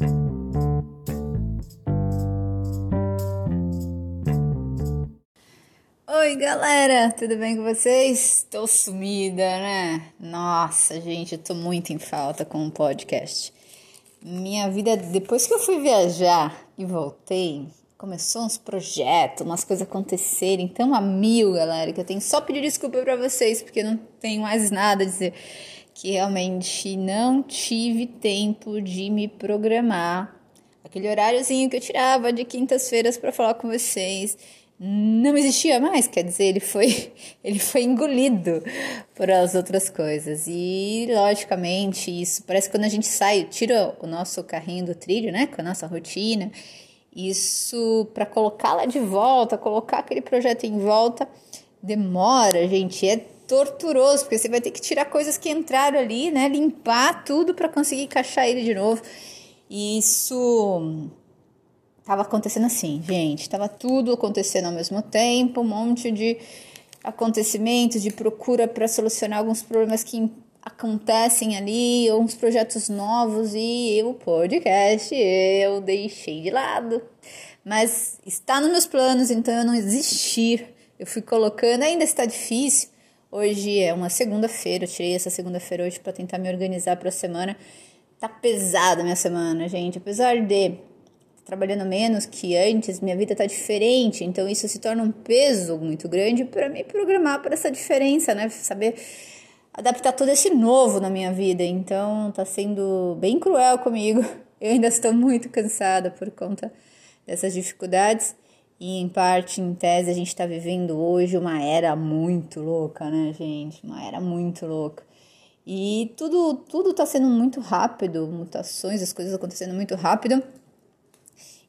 Oi, galera, tudo bem com vocês? Estou sumida, né? Nossa, gente, eu tô muito em falta com o podcast. Minha vida, depois que eu fui viajar e voltei, começou uns projetos, umas coisas acontecerem tão a mil, galera, que eu tenho só pedir desculpa para vocês, porque não tenho mais nada a dizer. Que realmente não tive tempo de me programar. Aquele horáriozinho que eu tirava de quintas-feiras para falar com vocês não existia mais, quer dizer, ele foi, ele foi engolido por as outras coisas. E, logicamente, isso parece que quando a gente sai, tira o nosso carrinho do trilho, né, com a nossa rotina, isso para colocá-la de volta, colocar aquele projeto em volta, demora, gente, é torturoso, porque você vai ter que tirar coisas que entraram ali, né, limpar tudo para conseguir encaixar ele de novo. E isso Tava acontecendo assim, gente, tava tudo acontecendo ao mesmo tempo, um monte de acontecimentos, de procura para solucionar alguns problemas que acontecem ali, uns projetos novos e o podcast eu deixei de lado. Mas está nos meus planos, então eu não existir. Eu fui colocando, ainda está difícil. Hoje é uma segunda-feira, eu tirei essa segunda-feira hoje para tentar me organizar para a semana. Tá pesada minha semana, gente. Apesar de trabalhando menos que antes, minha vida está diferente, então isso se torna um peso muito grande para me programar para essa diferença, né? Saber adaptar todo esse novo na minha vida. Então está sendo bem cruel comigo. Eu ainda estou muito cansada por conta dessas dificuldades. E em parte, em tese, a gente está vivendo hoje uma era muito louca, né, gente? Uma era muito louca. E tudo tudo está sendo muito rápido, mutações, as coisas acontecendo muito rápido.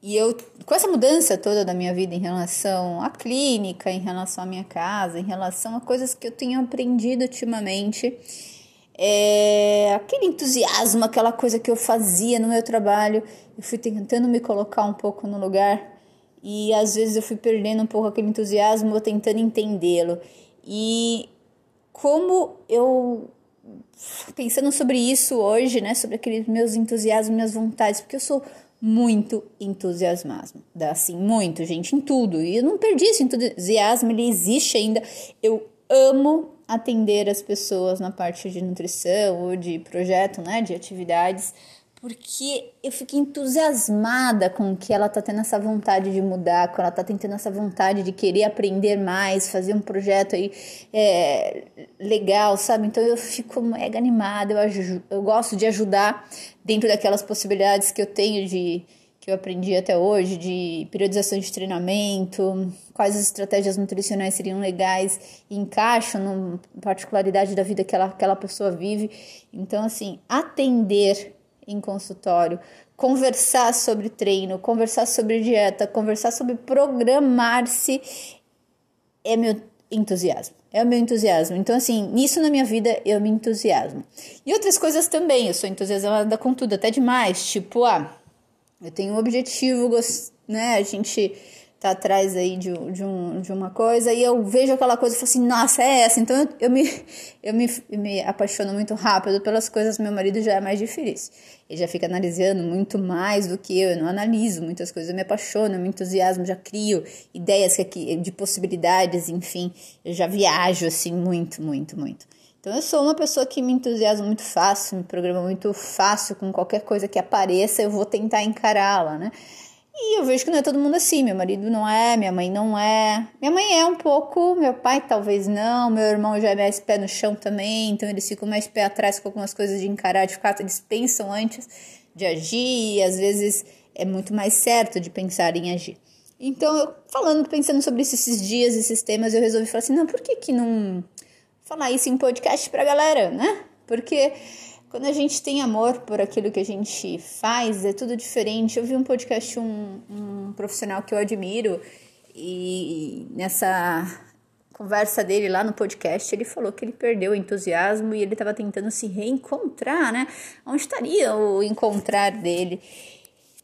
E eu, com essa mudança toda da minha vida em relação à clínica, em relação à minha casa, em relação a coisas que eu tenho aprendido ultimamente, é, aquele entusiasmo, aquela coisa que eu fazia no meu trabalho, eu fui tentando me colocar um pouco no lugar e às vezes eu fui perdendo um pouco aquele entusiasmo, eu tentando entendê-lo. E como eu pensando sobre isso hoje, né, sobre aqueles meus entusiasmos, minhas vontades, porque eu sou muito entusiasmo, assim, muito, gente, em tudo. E eu não perdi esse entusiasmo, ele existe ainda. Eu amo atender as pessoas na parte de nutrição ou de projeto, né, de atividades porque eu fico entusiasmada com que ela tá tendo essa vontade de mudar, com ela tá tendo essa vontade de querer aprender mais, fazer um projeto aí é, legal, sabe? Então eu fico mega animada, eu, eu gosto de ajudar dentro daquelas possibilidades que eu tenho de que eu aprendi até hoje de periodização de treinamento, quais as estratégias nutricionais seriam legais e encaixam na particularidade da vida que ela, aquela pessoa vive. Então, assim, atender em consultório, conversar sobre treino, conversar sobre dieta, conversar sobre programar-se é meu entusiasmo. É o meu entusiasmo. Então, assim, nisso na minha vida eu me entusiasmo. E outras coisas também, eu sou entusiasmada com tudo, até demais. Tipo, ah, eu tenho um objetivo, né? A gente tá atrás aí de, de, um, de uma coisa e eu vejo aquela coisa e falo assim, nossa, é essa. Então eu, eu, me, eu me, me apaixono muito rápido pelas coisas, meu marido já é mais difícil. Ele já fica analisando muito mais do que eu, eu não analiso muitas coisas, eu me apaixono, eu me entusiasmo, já crio ideias de possibilidades, enfim, eu já viajo assim muito, muito, muito. Então eu sou uma pessoa que me entusiasma muito fácil, me programa muito fácil com qualquer coisa que apareça, eu vou tentar encará-la, né? E eu vejo que não é todo mundo assim. Meu marido não é, minha mãe não é. Minha mãe é um pouco, meu pai talvez não, meu irmão já é mais pé no chão também, então eles ficam mais pé atrás com algumas coisas de encarar, de ficar, eles pensam antes de agir e às vezes é muito mais certo de pensar em agir. Então, eu falando, pensando sobre esses dias, esses temas, eu resolvi falar assim: não, por que, que não falar isso em podcast pra galera, né? Porque quando a gente tem amor por aquilo que a gente faz, é tudo diferente. Eu vi um podcast, um, um profissional que eu admiro, e nessa conversa dele lá no podcast, ele falou que ele perdeu o entusiasmo e ele estava tentando se reencontrar, né? Onde estaria o encontrar dele?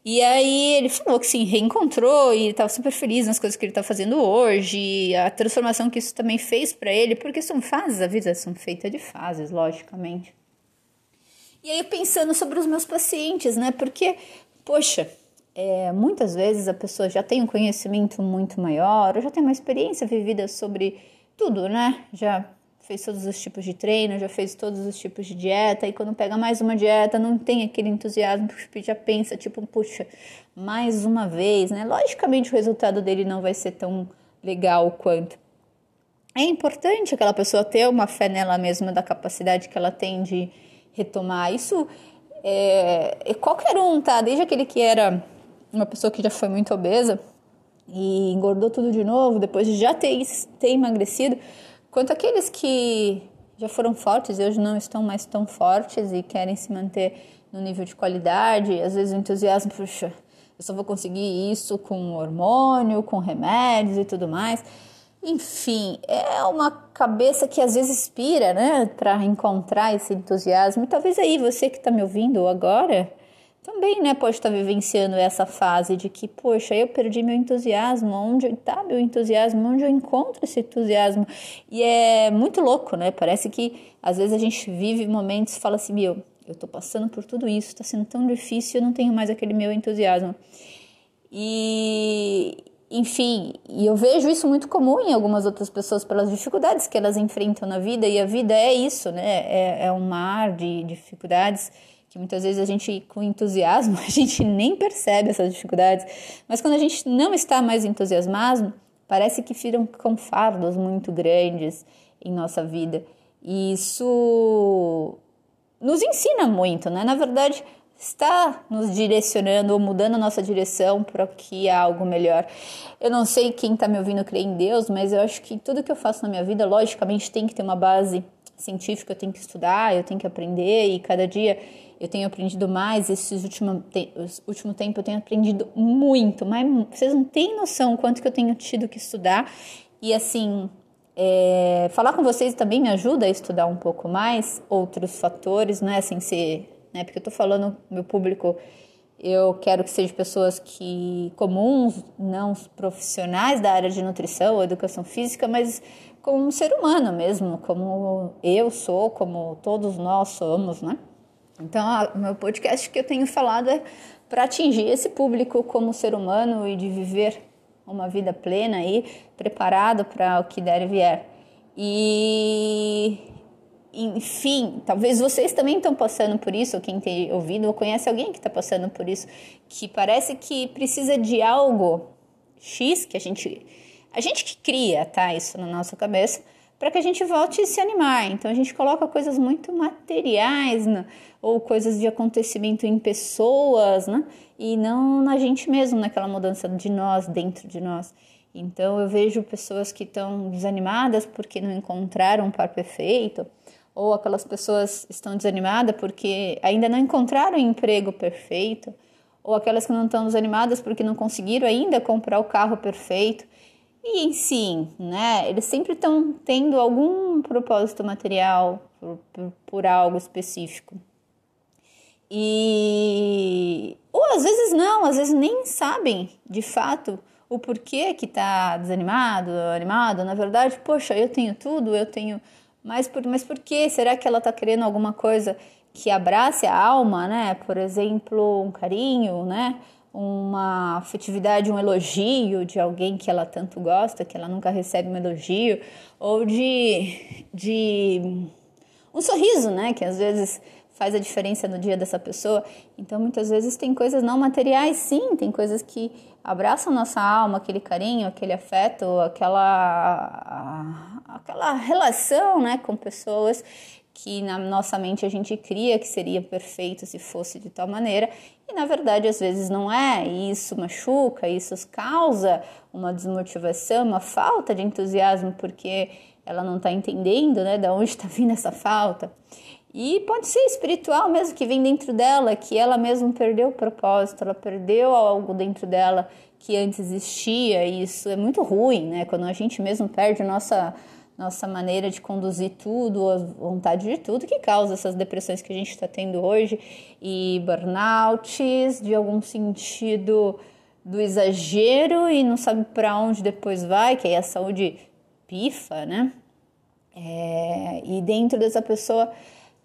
E aí ele falou que se reencontrou e estava super feliz nas coisas que ele está fazendo hoje, a transformação que isso também fez para ele, porque são fases, a vida são feitas de fases, logicamente. E aí pensando sobre os meus pacientes, né? Porque poxa, é, muitas vezes a pessoa já tem um conhecimento muito maior, ou já tem uma experiência vivida sobre tudo, né? Já fez todos os tipos de treino, já fez todos os tipos de dieta, e quando pega mais uma dieta, não tem aquele entusiasmo, já pensa, tipo, puxa, mais uma vez, né? Logicamente o resultado dele não vai ser tão legal quanto. É importante aquela pessoa ter uma fé nela mesma, da capacidade que ela tem de retomar. Isso é, é qualquer um, tá? Desde aquele que era uma pessoa que já foi muito obesa e engordou tudo de novo, depois de já ter, ter emagrecido, Quanto àqueles que já foram fortes e hoje não estão mais tão fortes e querem se manter no nível de qualidade, às vezes o entusiasmo, puxa, eu só vou conseguir isso com hormônio, com remédios e tudo mais. Enfim, é uma cabeça que às vezes inspira, né, para encontrar esse entusiasmo. E talvez aí você que está me ouvindo agora também, né, pode estar vivenciando essa fase de que, poxa, eu perdi meu entusiasmo, onde está meu entusiasmo, onde eu encontro esse entusiasmo? E é muito louco, né? Parece que às vezes a gente vive momentos e fala assim, meu, eu estou passando por tudo isso, está sendo tão difícil, eu não tenho mais aquele meu entusiasmo. E, enfim, e eu vejo isso muito comum em algumas outras pessoas pelas dificuldades que elas enfrentam na vida, e a vida é isso, né? É, é um mar de dificuldades que muitas vezes a gente, com entusiasmo, a gente nem percebe essas dificuldades, mas quando a gente não está mais entusiasmado, parece que com fardos muito grandes em nossa vida. E isso nos ensina muito, né? Na verdade, está nos direcionando ou mudando a nossa direção para que há algo melhor. Eu não sei quem está me ouvindo crer em Deus, mas eu acho que tudo que eu faço na minha vida, logicamente, tem que ter uma base científica, eu tenho que estudar, eu tenho que aprender e cada dia eu tenho aprendido mais, esses últimos te último tempo eu tenho aprendido muito, mas vocês não têm noção quanto que eu tenho tido que estudar. E assim, é, falar com vocês também me ajuda a estudar um pouco mais outros fatores, não é assim ser, né? Porque eu tô falando meu público, eu quero que sejam pessoas que comuns, não profissionais da área de nutrição ou educação física, mas como um ser humano mesmo, como eu sou, como todos nós somos, né? Então, o meu podcast que eu tenho falado é para atingir esse público como ser humano e de viver uma vida plena e preparado para o que der e vier. E, enfim, talvez vocês também estão passando por isso, ou quem tem ouvido ou conhece alguém que está passando por isso, que parece que precisa de algo X que a gente, a gente que cria, tá? Isso na nossa cabeça para que a gente volte a se animar. Então a gente coloca coisas muito materiais né? ou coisas de acontecimento em pessoas, né? E não na gente mesmo, naquela mudança de nós, dentro de nós. Então eu vejo pessoas que estão desanimadas porque não encontraram um par perfeito, ou aquelas pessoas estão desanimadas porque ainda não encontraram um emprego perfeito, ou aquelas que não estão desanimadas porque não conseguiram ainda comprar o carro perfeito. E em si, né, eles sempre estão tendo algum propósito material por, por, por, algo específico. E ou às vezes não, às vezes nem sabem de fato o porquê que está desanimado, animado. Na verdade, poxa, eu tenho tudo, eu tenho. Mas por, mas por que? Será que ela está querendo alguma coisa que abrace a alma, né? Por exemplo, um carinho, né? uma afetividade, um elogio de alguém que ela tanto gosta, que ela nunca recebe um elogio, ou de, de um sorriso, né? Que às vezes faz a diferença no dia dessa pessoa. Então, muitas vezes tem coisas não materiais, sim, tem coisas que abraçam nossa alma, aquele carinho, aquele afeto, aquela, aquela relação, né, com pessoas que na nossa mente a gente cria que seria perfeito se fosse de tal maneira, e na verdade às vezes não é, e isso machuca, isso causa uma desmotivação, uma falta de entusiasmo, porque ela não está entendendo né, de onde está vindo essa falta. E pode ser espiritual mesmo, que vem dentro dela, que ela mesma perdeu o propósito, ela perdeu algo dentro dela que antes existia, e isso é muito ruim, né? Quando a gente mesmo perde nossa nossa maneira de conduzir tudo, a vontade de tudo, que causa essas depressões que a gente está tendo hoje e burnouts, de algum sentido do exagero e não sabe para onde depois vai, que aí a saúde pifa, né? É, e dentro dessa pessoa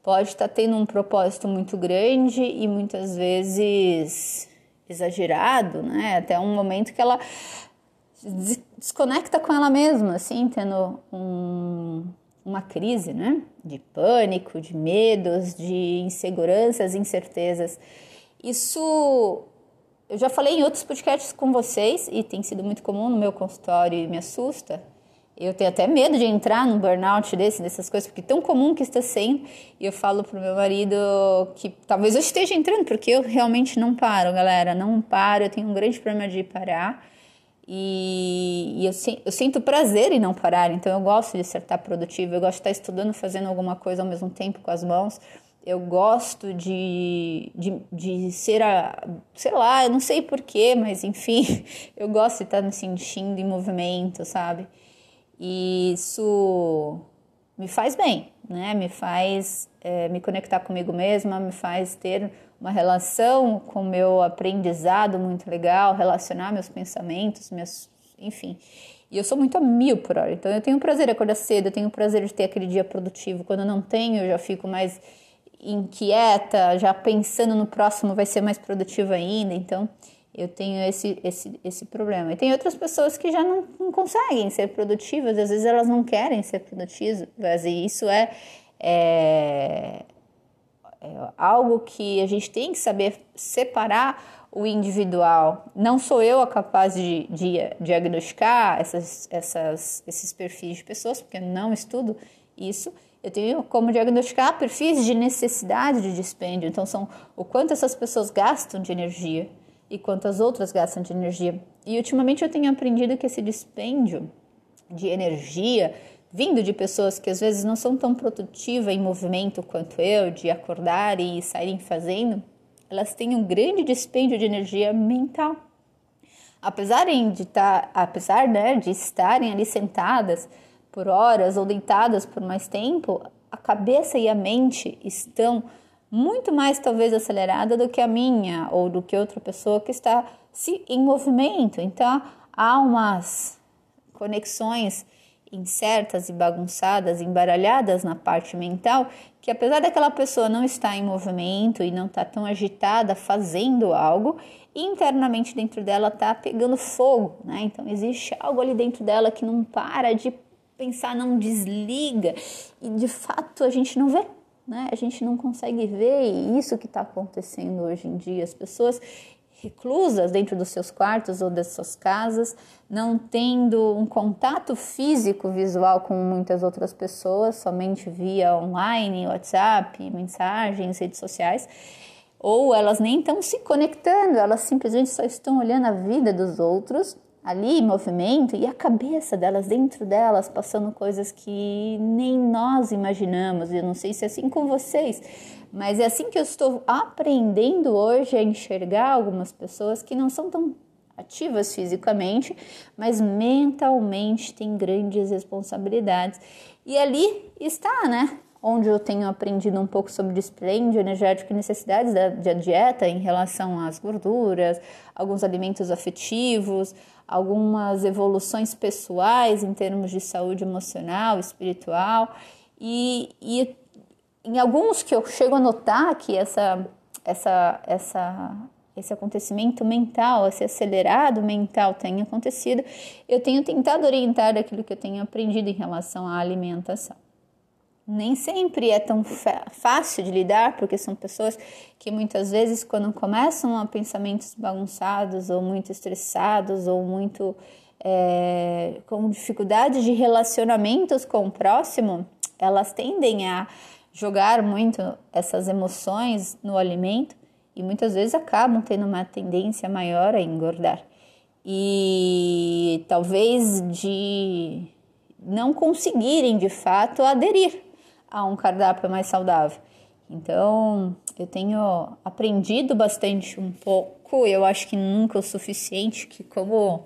pode estar tá tendo um propósito muito grande e muitas vezes exagerado, né? Até um momento que ela desconecta com ela mesma, assim, tendo um, uma crise, né? De pânico, de medos, de inseguranças, incertezas. Isso eu já falei em outros podcasts com vocês e tem sido muito comum no meu consultório e me assusta. Eu tenho até medo de entrar num burnout desse, dessas coisas, porque é tão comum que está sendo. E eu falo pro meu marido que talvez eu esteja entrando, porque eu realmente não paro, galera. Não paro, eu tenho um grande problema de parar. E, e eu, eu, sinto prazer em não parar, então eu gosto de estar produtivo, eu gosto de estar estudando, fazendo alguma coisa ao mesmo tempo com as mãos. Eu gosto de, de, de ser a. Sei lá, eu não sei porquê, mas enfim, eu gosto de estar me sentindo em movimento, sabe? E isso me faz bem, né? Me faz é, me conectar comigo mesma, me faz ter uma relação com o meu aprendizado muito legal, relacionar meus pensamentos, meus, enfim. E eu sou muito a mil por hora, então eu tenho prazer de acordar cedo, eu tenho prazer de ter aquele dia produtivo. Quando eu não tenho, eu já fico mais inquieta, já pensando no próximo vai ser mais produtivo ainda. Então, eu tenho esse, esse, esse problema. E tem outras pessoas que já não, não conseguem ser produtivas, às vezes elas não querem ser produtivas, e isso é, é, é algo que a gente tem que saber separar o individual. Não sou eu a capaz de, de diagnosticar essas, essas, esses perfis de pessoas, porque não estudo isso, eu tenho como diagnosticar perfis de necessidade de dispêndio. Então, são o quanto essas pessoas gastam de energia e quanto as outras gastam de energia. E ultimamente eu tenho aprendido que esse dispêndio de energia vindo de pessoas que às vezes não são tão produtivas em movimento quanto eu, de acordar e saírem fazendo, elas têm um grande dispêndio de energia mental. Apesar de, estar, tá, apesar, né, de estarem ali sentadas por horas ou deitadas por mais tempo, a cabeça e a mente estão muito mais talvez acelerada do que a minha ou do que outra pessoa que está se em movimento. Então há umas conexões incertas e bagunçadas, embaralhadas na parte mental, que apesar daquela pessoa não estar em movimento e não estar tão agitada fazendo algo, internamente dentro dela está pegando fogo, né? Então existe algo ali dentro dela que não para de pensar, não desliga e de fato a gente não vê, né? A gente não consegue ver isso que está acontecendo hoje em dia. As pessoas reclusas dentro dos seus quartos ou das suas casas, não tendo um contato físico visual com muitas outras pessoas, somente via online, WhatsApp, mensagens, redes sociais, ou elas nem estão se conectando, elas simplesmente só estão olhando a vida dos outros ali em movimento e a cabeça delas, dentro delas, passando coisas que nem nós imaginamos. Eu não sei se é assim com vocês, mas é assim que eu estou aprendendo hoje a enxergar algumas pessoas que não são tão ativas fisicamente, mas mentalmente têm grandes responsabilidades. E ali está, né? Onde eu tenho aprendido um pouco sobre dispêndio energético e necessidades da, da dieta em relação às gorduras, alguns alimentos afetivos, algumas evoluções pessoais em termos de saúde emocional, espiritual, e, e em alguns que eu chego a notar que essa, essa, essa, esse acontecimento mental, esse acelerado mental tem acontecido, eu tenho tentado orientar daquilo que eu tenho aprendido em relação à alimentação nem sempre é tão fácil de lidar, porque são pessoas que muitas vezes, quando começam a pensamentos bagunçados, ou muito estressados, ou muito é, com dificuldade de relacionamentos com o próximo, elas tendem a jogar muito essas emoções no alimento e muitas vezes acabam tendo uma tendência maior a engordar. E talvez de não conseguirem de fato aderir a um cardápio mais saudável. Então, eu tenho aprendido bastante um pouco, eu acho que nunca o suficiente, que como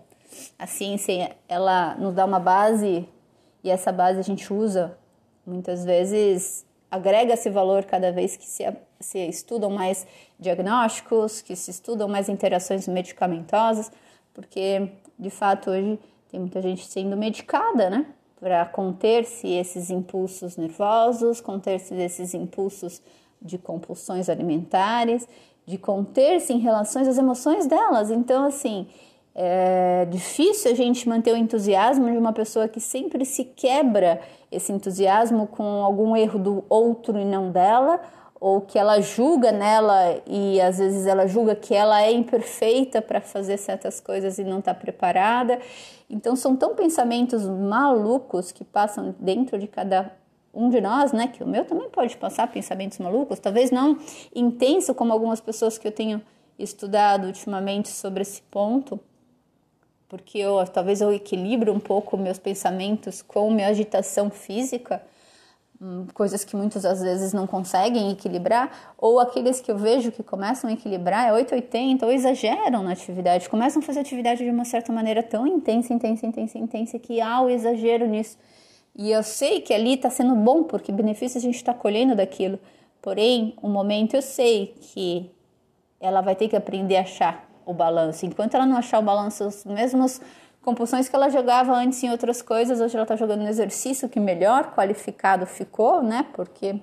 a ciência ela nos dá uma base e essa base a gente usa muitas vezes agrega-se valor cada vez que se, se estudam mais diagnósticos, que se estudam mais interações medicamentosas, porque de fato hoje tem muita gente sendo medicada, né? Para conter-se esses impulsos nervosos, conter-se esses impulsos de compulsões alimentares, de conter-se em relação às emoções delas. Então, assim, é difícil a gente manter o entusiasmo de uma pessoa que sempre se quebra esse entusiasmo com algum erro do outro e não dela, ou que ela julga nela e às vezes ela julga que ela é imperfeita para fazer certas coisas e não está preparada. Então são tão pensamentos malucos que passam dentro de cada um de nós, né? Que o meu também pode passar pensamentos malucos, talvez não intenso como algumas pessoas que eu tenho estudado ultimamente sobre esse ponto, porque eu talvez eu equilibro um pouco meus pensamentos com minha agitação física coisas que muitas às vezes não conseguem equilibrar, ou aqueles que eu vejo que começam a equilibrar é 880 ou exageram na atividade, começam a fazer atividade de uma certa maneira tão intensa, intensa, intensa, intensa que há o exagero nisso. E eu sei que ali está sendo bom, porque benefício a gente está colhendo daquilo. Porém, um momento eu sei que ela vai ter que aprender a achar o balanço. Enquanto ela não achar o balanço, os mesmos compulsões que ela jogava antes em outras coisas, hoje ela está jogando no exercício que melhor qualificado ficou, né? Porque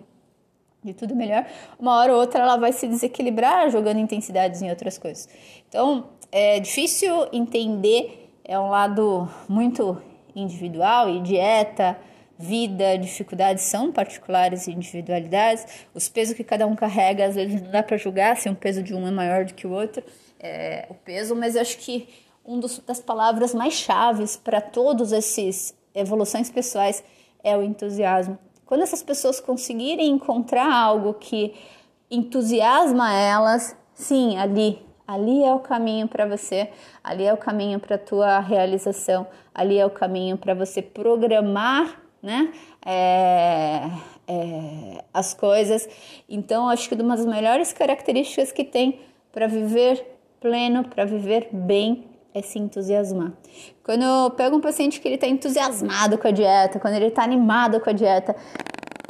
de tudo melhor, uma hora ou outra ela vai se desequilibrar jogando intensidades em outras coisas. Então é difícil entender, é um lado muito individual e dieta, vida, dificuldades são particulares e individualidades. Os pesos que cada um carrega, às vezes não dá para julgar se um peso de um é maior do que o outro, é, o peso, mas eu acho que uma das palavras mais chaves para todos esses evoluções pessoais é o entusiasmo. Quando essas pessoas conseguirem encontrar algo que entusiasma elas, sim, ali, ali é o caminho para você, ali é o caminho para tua realização, ali é o caminho para você programar, né? É, é, as coisas. Então, acho que uma das melhores características que tem para viver pleno, para viver bem, é se entusiasmar. Quando eu pego um paciente que ele está entusiasmado com a dieta, quando ele está animado com a dieta,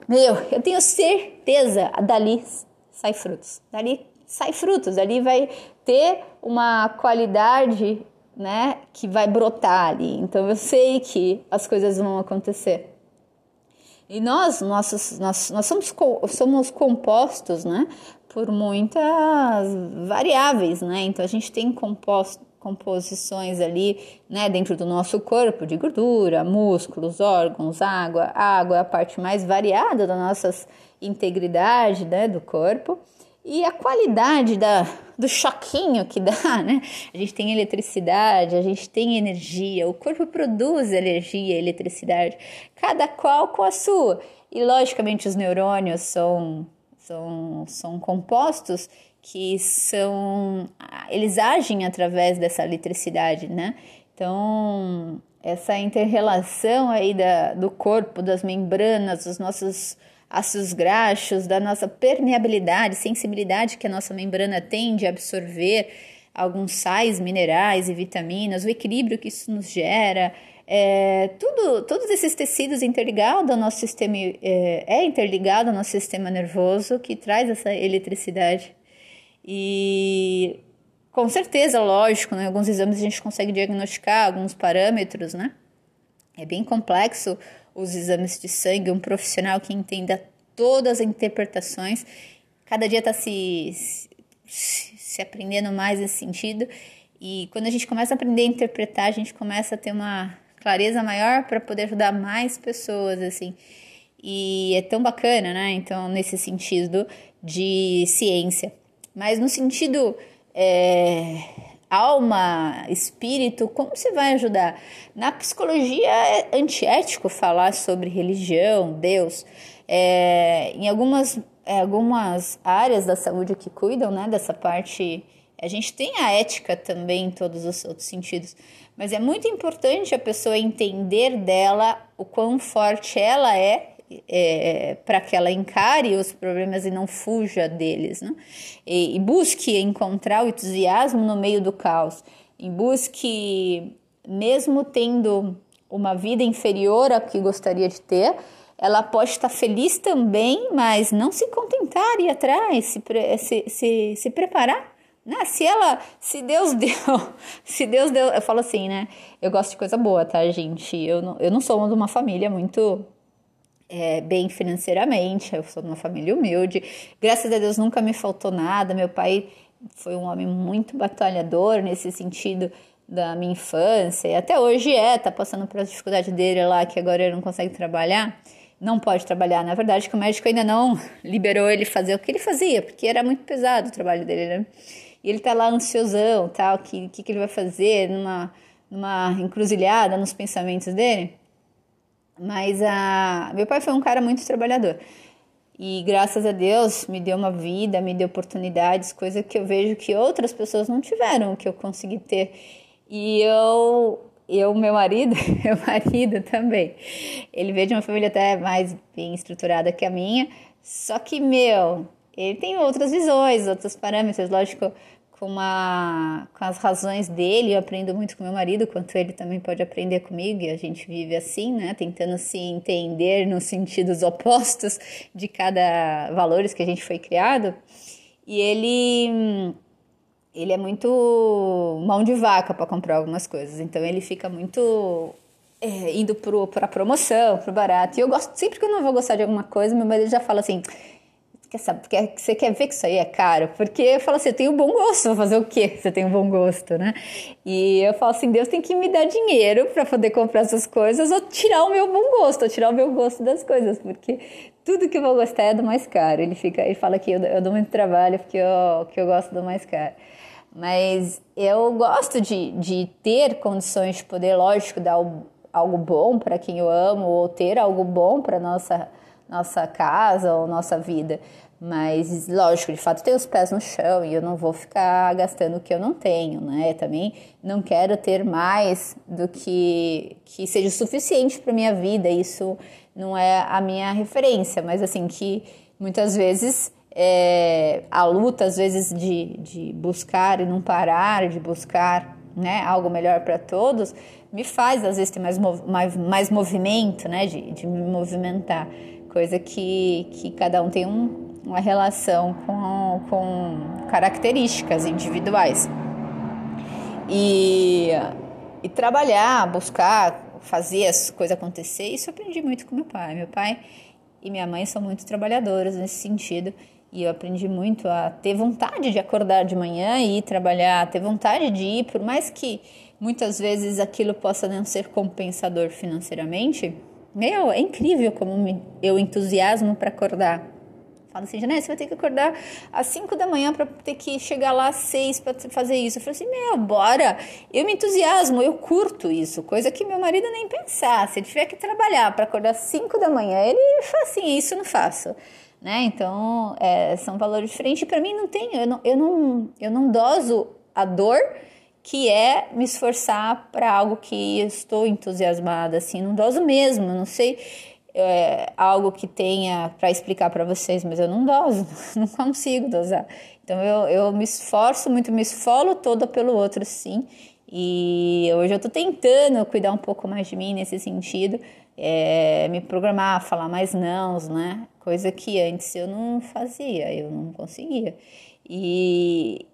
meu, eu tenho certeza, dali sai frutos. Dali sai frutos, dali vai ter uma qualidade, né, que vai brotar ali. Então eu sei que as coisas vão acontecer. E nós, nossos, nós, nós somos, somos compostos, né, por muitas variáveis, né? Então a gente tem composto composições ali, né, dentro do nosso corpo, de gordura, músculos, órgãos, água. A água é a parte mais variada da nossa integridade, né, do corpo. E a qualidade da, do choquinho que dá, né? A gente tem eletricidade, a gente tem energia, o corpo produz energia eletricidade, cada qual com a sua. E logicamente os neurônios são, são, são compostos que são eles agem através dessa eletricidade, né? Então, essa interrelação aí da, do corpo, das membranas, dos nossos ácidos graxos, da nossa permeabilidade, sensibilidade que a nossa membrana tem de absorver alguns sais, minerais e vitaminas, o equilíbrio que isso nos gera, é, tudo, todos esses tecidos interligados ao nosso sistema, é, é interligado ao nosso sistema nervoso que traz essa eletricidade e com certeza, lógico, né, alguns exames a gente consegue diagnosticar alguns parâmetros, né? É bem complexo os exames de sangue, um profissional que entenda todas as interpretações. Cada dia está se, se, se aprendendo mais nesse sentido. E quando a gente começa a aprender a interpretar, a gente começa a ter uma clareza maior para poder ajudar mais pessoas, assim. E é tão bacana, né? Então, nesse sentido de ciência mas no sentido é, alma, espírito, como você vai ajudar? Na psicologia é antiético falar sobre religião, Deus. É, em algumas, é, algumas áreas da saúde que cuidam né, dessa parte, a gente tem a ética também em todos os outros sentidos. Mas é muito importante a pessoa entender dela o quão forte ela é é, para que ela encare os problemas e não fuja deles, né? E, e, busque encontrar o entusiasmo no meio do caos, e busque, mesmo tendo uma vida inferior à que gostaria de ter, ela pode estar feliz também, mas não se contentar e atrás, se, se, se, se preparar né? Se ela, se Deus deu, se Deus deu, eu falo assim, né? Eu gosto de coisa boa, tá, gente? Eu não, eu não sou de uma família muito é, bem financeiramente, eu sou de uma família humilde, graças a Deus nunca me faltou nada, meu pai foi um homem muito batalhador nesse sentido da minha infância, e até hoje é, tá passando por dificuldade dele lá, que agora ele não consegue trabalhar, não pode trabalhar, na verdade que o médico ainda não liberou ele fazer o que ele fazia, porque era muito pesado o trabalho dele, né? E ele tá lá ansiosão, tal, que que, que ele vai fazer numa, numa encruzilhada nos pensamentos dele. Mas a meu pai foi um cara muito trabalhador. E graças a Deus me deu uma vida, me deu oportunidades, coisa que eu vejo que outras pessoas não tiveram, que eu consegui ter. E eu, eu meu marido, meu marido também. Ele veio de uma família até mais bem estruturada que a minha, só que meu, ele tem outras visões, outros parâmetros, lógico com, uma, com as razões dele, eu aprendo muito com meu marido, quanto ele também pode aprender comigo, e a gente vive assim, né, tentando se entender nos sentidos opostos de cada valores que a gente foi criado. E ele ele é muito mão de vaca para comprar algumas coisas, então ele fica muito é, indo para promoção, para barato. E eu gosto, sempre que eu não vou gostar de alguma coisa, meu marido já fala assim: quer saber, quer, você quer ver que isso aí é caro? Porque eu falo assim, eu tenho bom gosto, vou fazer o quê? Você tem um bom gosto, né? E eu falo assim, Deus tem que me dar dinheiro para poder comprar essas coisas ou tirar o meu bom gosto, ou tirar o meu gosto das coisas, porque tudo que eu vou gostar é do mais caro. Ele fica, ele fala que eu, eu dou muito trabalho porque eu, que eu gosto do mais caro. Mas eu gosto de, de ter condições de poder, lógico, dar algo bom para quem eu amo, ou ter algo bom para nossa nossa casa ou nossa vida. Mas, lógico, de fato, ter os pés no chão e eu não vou ficar gastando o que eu não tenho, né? também não quero ter mais do que, que seja suficiente para minha vida. Isso não é a minha referência, mas assim, que muitas vezes é, a luta, às vezes, de, de buscar e não parar, de buscar né, algo melhor para todos, me faz, às vezes, ter mais, mais, mais movimento, né, de, de me movimentar. Coisa que, que cada um tem um, uma relação com, com características individuais. E, e trabalhar, buscar, fazer as coisas acontecer, isso eu aprendi muito com meu pai. Meu pai e minha mãe são muito trabalhadores nesse sentido. E eu aprendi muito a ter vontade de acordar de manhã e ir trabalhar, ter vontade de ir, por mais que muitas vezes aquilo possa não ser compensador financeiramente. Meu, é incrível como eu entusiasmo para acordar. Fala assim, Janete, você vai ter que acordar às 5 da manhã para ter que chegar lá às 6 para fazer isso. Eu falei assim, meu, bora. Eu me entusiasmo, eu curto isso, coisa que meu marido nem pensar. Se ele tiver que trabalhar para acordar às 5 da manhã, ele fala assim, isso eu não faço. Né? Então, é, são valores diferentes. Para mim não tem, eu não, eu, não, eu não doso a dor que é me esforçar para algo que estou entusiasmada, assim, não doso mesmo, não sei é, algo que tenha para explicar para vocês, mas eu não doso, não consigo dosar. Então eu, eu me esforço muito, me esfolo toda pelo outro, sim. E hoje eu estou tentando cuidar um pouco mais de mim nesse sentido, é, me programar, falar mais nãos, né? Coisa que antes eu não fazia, eu não conseguia. E,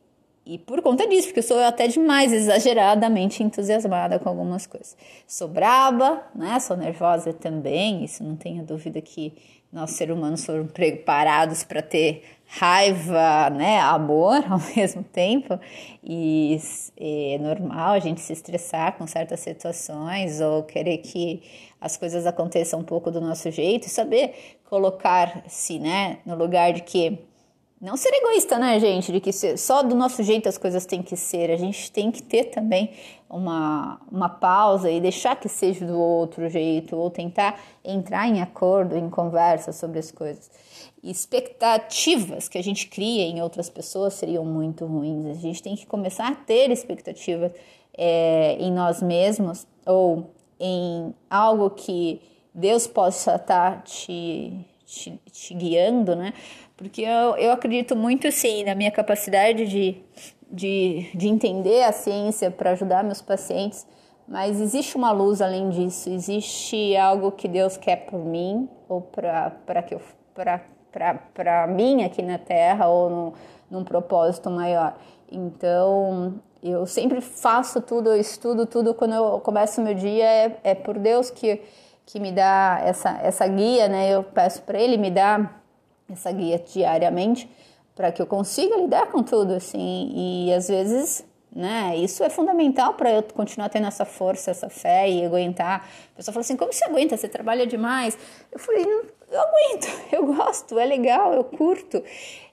e por conta disso, porque eu sou até demais exageradamente entusiasmada com algumas coisas. Sou braba, né? Sou nervosa também, isso não tenha dúvida que nós seres humanos foram preparados para ter raiva, né, amor ao mesmo tempo, e é normal a gente se estressar com certas situações ou querer que as coisas aconteçam um pouco do nosso jeito e saber colocar-se, né, no lugar de que não ser egoísta, né, gente? De que só do nosso jeito as coisas têm que ser. A gente tem que ter também uma, uma pausa e deixar que seja do outro jeito, ou tentar entrar em acordo, em conversa sobre as coisas. Expectativas que a gente cria em outras pessoas seriam muito ruins. A gente tem que começar a ter expectativas é, em nós mesmos ou em algo que Deus possa estar tá te, te, te guiando, né? Porque eu, eu acredito muito, sim, na minha capacidade de, de, de entender a ciência para ajudar meus pacientes, mas existe uma luz além disso, existe algo que Deus quer por mim, ou para que eu. para mim aqui na Terra, ou no, num propósito maior. Então, eu sempre faço tudo, eu estudo tudo. Quando eu começo o meu dia, é, é por Deus que, que me dá essa, essa guia, né? Eu peço para Ele me dar essa guia diariamente para que eu consiga lidar com tudo, assim. E às vezes, né, isso é fundamental para eu continuar tendo essa força, essa fé e aguentar. A pessoa fala assim: como você aguenta? Você trabalha demais? Eu falei: eu aguento, eu gosto, é legal, eu curto.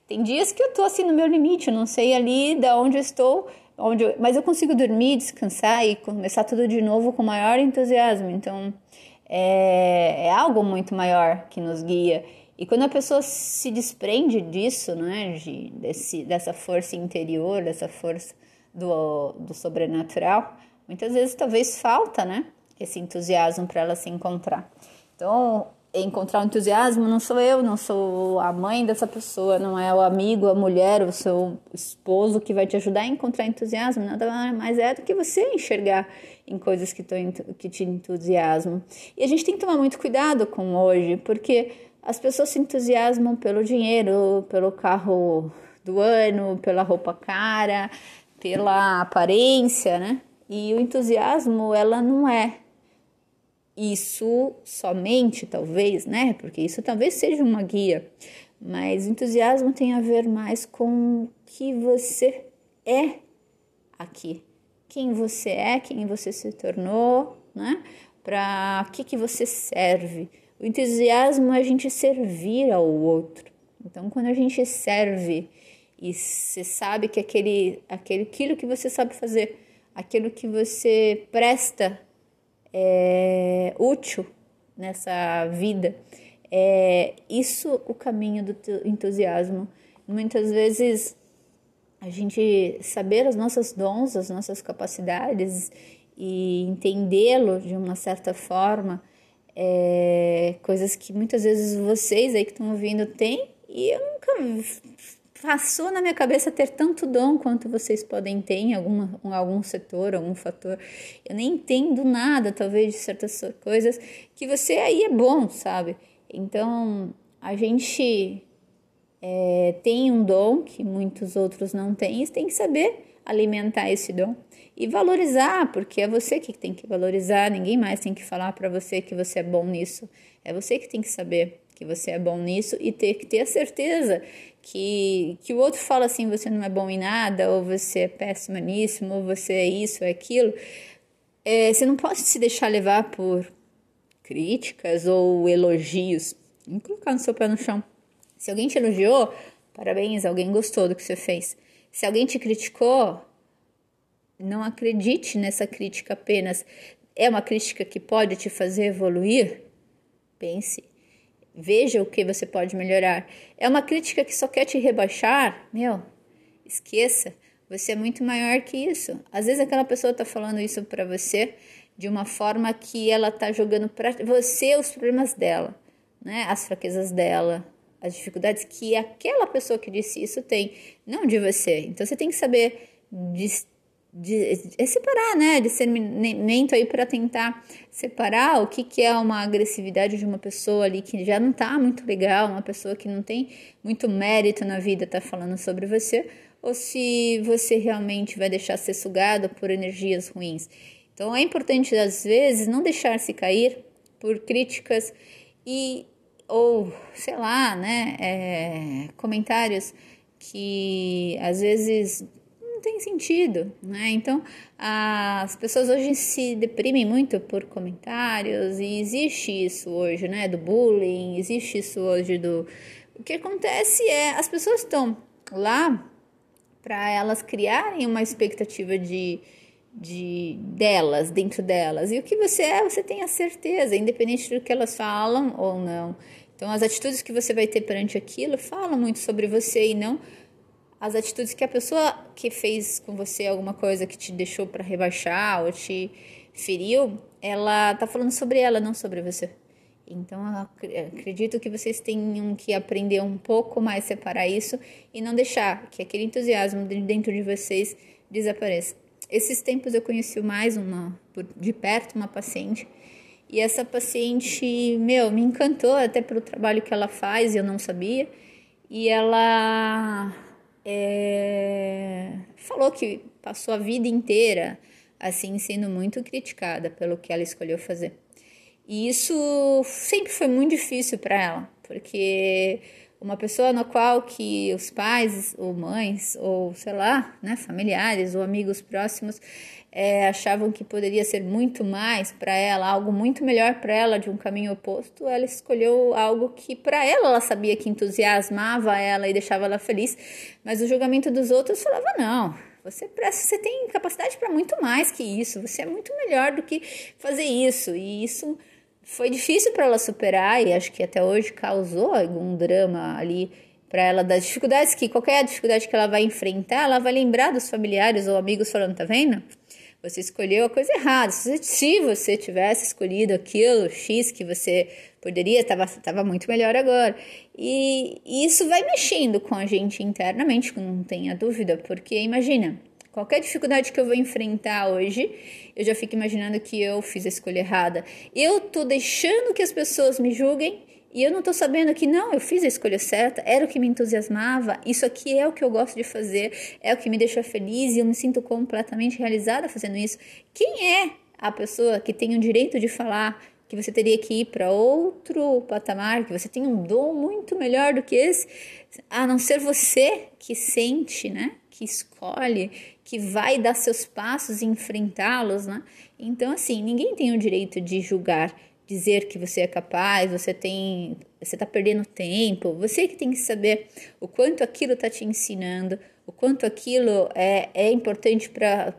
Tem dias que eu tô assim no meu limite, eu não sei ali da onde eu estou, onde eu, mas eu consigo dormir, descansar e começar tudo de novo com maior entusiasmo. Então, é, é algo muito maior que nos guia. E quando a pessoa se desprende disso, né, de, desse, dessa força interior, dessa força do, do sobrenatural, muitas vezes talvez falta, né, esse entusiasmo para ela se encontrar. Então, encontrar o entusiasmo não sou eu, não sou a mãe dessa pessoa, não é o amigo, a mulher, o seu esposo que vai te ajudar a encontrar entusiasmo, nada mais é do que você enxergar em coisas que, que te entusiasmam. E a gente tem que tomar muito cuidado com hoje, porque as pessoas se entusiasmam pelo dinheiro, pelo carro do ano, pela roupa cara, pela aparência, né? E o entusiasmo, ela não é isso somente, talvez, né? Porque isso talvez seja uma guia, mas entusiasmo tem a ver mais com o que você é aqui, quem você é, quem você se tornou, né? Para que que você serve? O entusiasmo é a gente servir ao outro. Então, quando a gente serve e você sabe que aquele, aquele, aquilo que você sabe fazer, aquilo que você presta é, útil nessa vida. É isso o caminho do entusiasmo. Muitas vezes a gente saber as nossas dons, as nossas capacidades e entendê-lo de uma certa forma, é, coisas que muitas vezes vocês aí que estão ouvindo têm e eu nunca passou na minha cabeça ter tanto dom quanto vocês podem ter em alguma, algum setor, algum fator. Eu nem entendo nada, talvez, de certas coisas que você aí é bom, sabe? Então, a gente é, tem um dom que muitos outros não têm, e tem que saber alimentar esse dom e valorizar, porque é você que tem que valorizar, ninguém mais tem que falar para você que você é bom nisso. É você que tem que saber que você é bom nisso e ter que ter a certeza que, que o outro fala assim, você não é bom em nada, ou você é péssimo nisso, ou você é isso, é aquilo. É, você não pode se deixar levar por críticas ou elogios. Vamos colocar no seu pé no chão. Se alguém te elogiou, parabéns, alguém gostou do que você fez. Se alguém te criticou, não acredite nessa crítica apenas. É uma crítica que pode te fazer evoluir? Pense Veja o que você pode melhorar. É uma crítica que só quer te rebaixar? Meu, esqueça. Você é muito maior que isso. Às vezes aquela pessoa está falando isso para você de uma forma que ela está jogando para você os problemas dela, né? As fraquezas dela, as dificuldades que aquela pessoa que disse isso tem, não de você. Então você tem que saber de, de separar, né? Discernimento aí para tentar separar o que, que é uma agressividade de uma pessoa ali que já não tá muito legal, uma pessoa que não tem muito mérito na vida tá falando sobre você, ou se você realmente vai deixar ser sugado por energias ruins. Então é importante às vezes não deixar se cair por críticas e ou sei lá, né, é, comentários que às vezes tem sentido, né? Então, as pessoas hoje se deprimem muito por comentários e existe isso hoje, né? Do bullying, existe isso hoje do... O que acontece é, as pessoas estão lá para elas criarem uma expectativa de, de delas, dentro delas. E o que você é, você tem a certeza, independente do que elas falam ou não. Então, as atitudes que você vai ter perante aquilo falam muito sobre você e não as atitudes que a pessoa que fez com você alguma coisa que te deixou para rebaixar ou te feriu, ela tá falando sobre ela, não sobre você. Então, acredito que vocês tenham que aprender um pouco mais separar isso e não deixar que aquele entusiasmo dentro de vocês desapareça. Esses tempos eu conheci mais uma de perto uma paciente e essa paciente, meu, me encantou até pelo trabalho que ela faz, eu não sabia. E ela é, falou que passou a vida inteira assim sendo muito criticada pelo que ela escolheu fazer. E isso sempre foi muito difícil para ela, porque uma pessoa no qual que os pais ou mães ou sei lá, né, familiares ou amigos próximos é, achavam que poderia ser muito mais para ela, algo muito melhor para ela de um caminho oposto, ela escolheu algo que para ela ela sabia que entusiasmava ela e deixava ela feliz, mas o julgamento dos outros falava não. Você, você tem capacidade para muito mais que isso. Você é muito melhor do que fazer isso. E isso foi difícil para ela superar e acho que até hoje causou algum drama ali para ela das dificuldades que qualquer dificuldade que ela vai enfrentar, ela vai lembrar dos familiares ou amigos falando, tá vendo? Você escolheu a coisa errada. Se você tivesse escolhido aquilo X que você poderia, estava tava muito melhor agora. E, e isso vai mexendo com a gente internamente, não tenha dúvida, porque imagina, Qualquer dificuldade que eu vou enfrentar hoje, eu já fico imaginando que eu fiz a escolha errada. Eu tô deixando que as pessoas me julguem e eu não tô sabendo que não, eu fiz a escolha certa, era o que me entusiasmava, isso aqui é o que eu gosto de fazer, é o que me deixa feliz e eu me sinto completamente realizada fazendo isso. Quem é a pessoa que tem o direito de falar que você teria que ir para outro patamar, que você tem um dom muito melhor do que esse, a não ser você que sente, né? Que escolhe, que vai dar seus passos e enfrentá-los, né? Então, assim, ninguém tem o direito de julgar, dizer que você é capaz, você tem, você está perdendo tempo. Você que tem que saber o quanto aquilo está te ensinando, o quanto aquilo é, é importante para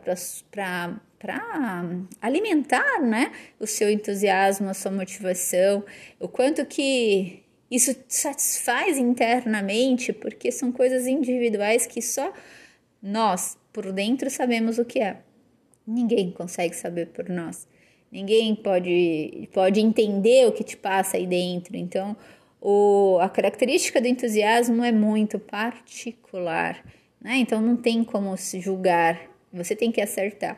para alimentar, né, o seu entusiasmo, a sua motivação, o quanto que isso satisfaz internamente, porque são coisas individuais que só nós por dentro sabemos o que é. Ninguém consegue saber por nós. Ninguém pode, pode entender o que te passa aí dentro. Então, o, a característica do entusiasmo é muito particular. Né? Então, não tem como se julgar. Você tem que acertar.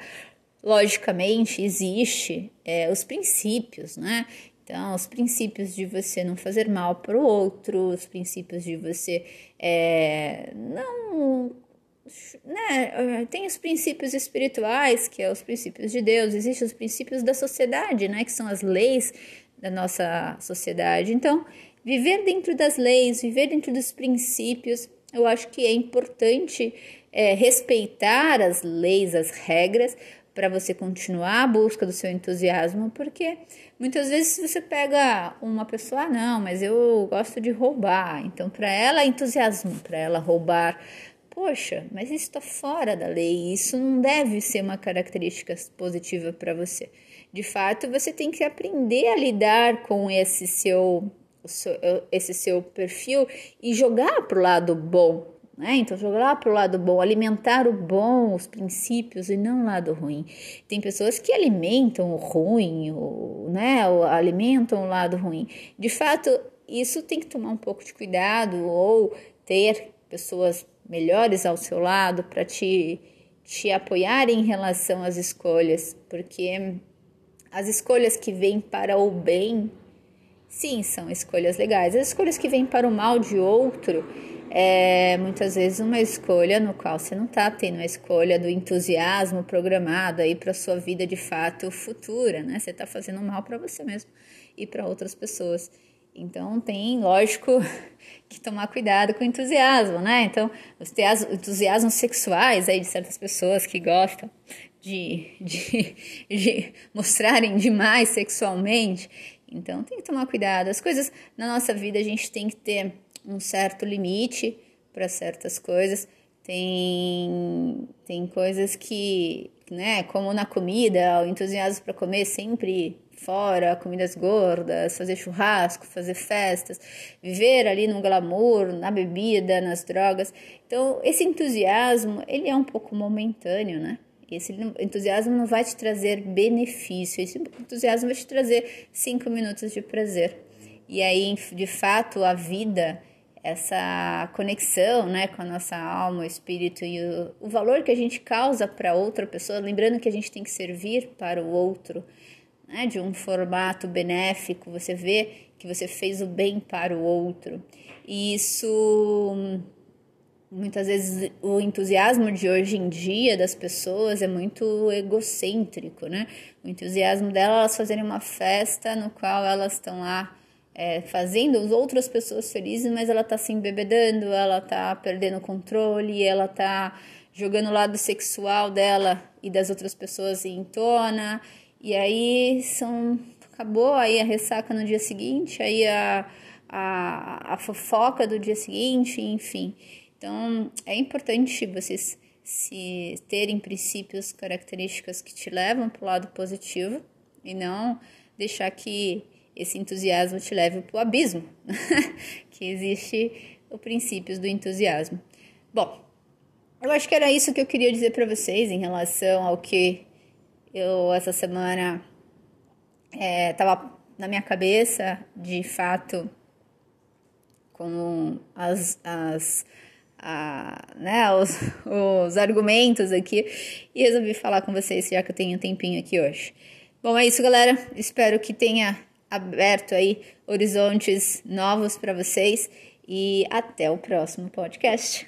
Logicamente, existe é, os princípios, né? Então, os princípios de você não fazer mal para o outro, os princípios de você é, não né, tem os princípios espirituais, que é os princípios de Deus, existem os princípios da sociedade, né, que são as leis da nossa sociedade. Então, viver dentro das leis, viver dentro dos princípios, eu acho que é importante é, respeitar as leis, as regras, para você continuar a busca do seu entusiasmo, porque muitas vezes você pega uma pessoa, ah, não, mas eu gosto de roubar, então para ela entusiasmo, para ela roubar Poxa, mas isso está fora da lei, isso não deve ser uma característica positiva para você. De fato, você tem que aprender a lidar com esse seu, esse seu perfil e jogar para o lado bom. Né? Então, jogar para o lado bom, alimentar o bom, os princípios e não o lado ruim. Tem pessoas que alimentam o ruim, o, né? Alimentam o lado ruim. De fato, isso tem que tomar um pouco de cuidado ou ter pessoas melhores ao seu lado para te, te apoiar em relação às escolhas, porque as escolhas que vêm para o bem, sim, são escolhas legais. As escolhas que vêm para o mal de outro, é muitas vezes uma escolha no qual você não está tendo a escolha do entusiasmo programado aí para sua vida de fato futura, né? Você está fazendo mal para você mesmo e para outras pessoas. Então tem, lógico, que tomar cuidado com o entusiasmo, né? Então, os entusiasmos sexuais aí de certas pessoas que gostam de, de, de mostrarem demais sexualmente. Então tem que tomar cuidado. As coisas na nossa vida a gente tem que ter um certo limite para certas coisas. Tem, tem coisas que, né, como na comida, o entusiasmo para comer sempre fora, comidas gordas, fazer churrasco, fazer festas, viver ali no glamour, na bebida, nas drogas. Então, esse entusiasmo, ele é um pouco momentâneo, né? Esse entusiasmo não vai te trazer benefício, esse entusiasmo vai te trazer cinco minutos de prazer. E aí, de fato, a vida, essa conexão né, com a nossa alma, o espírito e o, o valor que a gente causa para outra pessoa, lembrando que a gente tem que servir para o outro, né, de um formato benéfico, você vê que você fez o bem para o outro. E isso muitas vezes o entusiasmo de hoje em dia das pessoas é muito egocêntrico, né? O entusiasmo delas é fazerem uma festa no qual elas estão lá é, fazendo as outras pessoas felizes, mas ela tá se embebedando, ela tá perdendo o controle, ela tá jogando o lado sexual dela e das outras pessoas em tona, e aí são acabou aí a ressaca no dia seguinte, aí a, a, a fofoca do dia seguinte, enfim. Então é importante vocês se terem princípios, características que te levam para o lado positivo e não deixar que esse entusiasmo te leve para o abismo, que existe o princípios do entusiasmo. Bom, eu acho que era isso que eu queria dizer para vocês em relação ao que eu essa semana estava é, na minha cabeça, de fato, com as, as a, né, os, os argumentos aqui e resolvi falar com vocês já que eu tenho um tempinho aqui hoje. Bom, é isso, galera. Espero que tenha aberto aí horizontes novos para vocês e até o próximo podcast.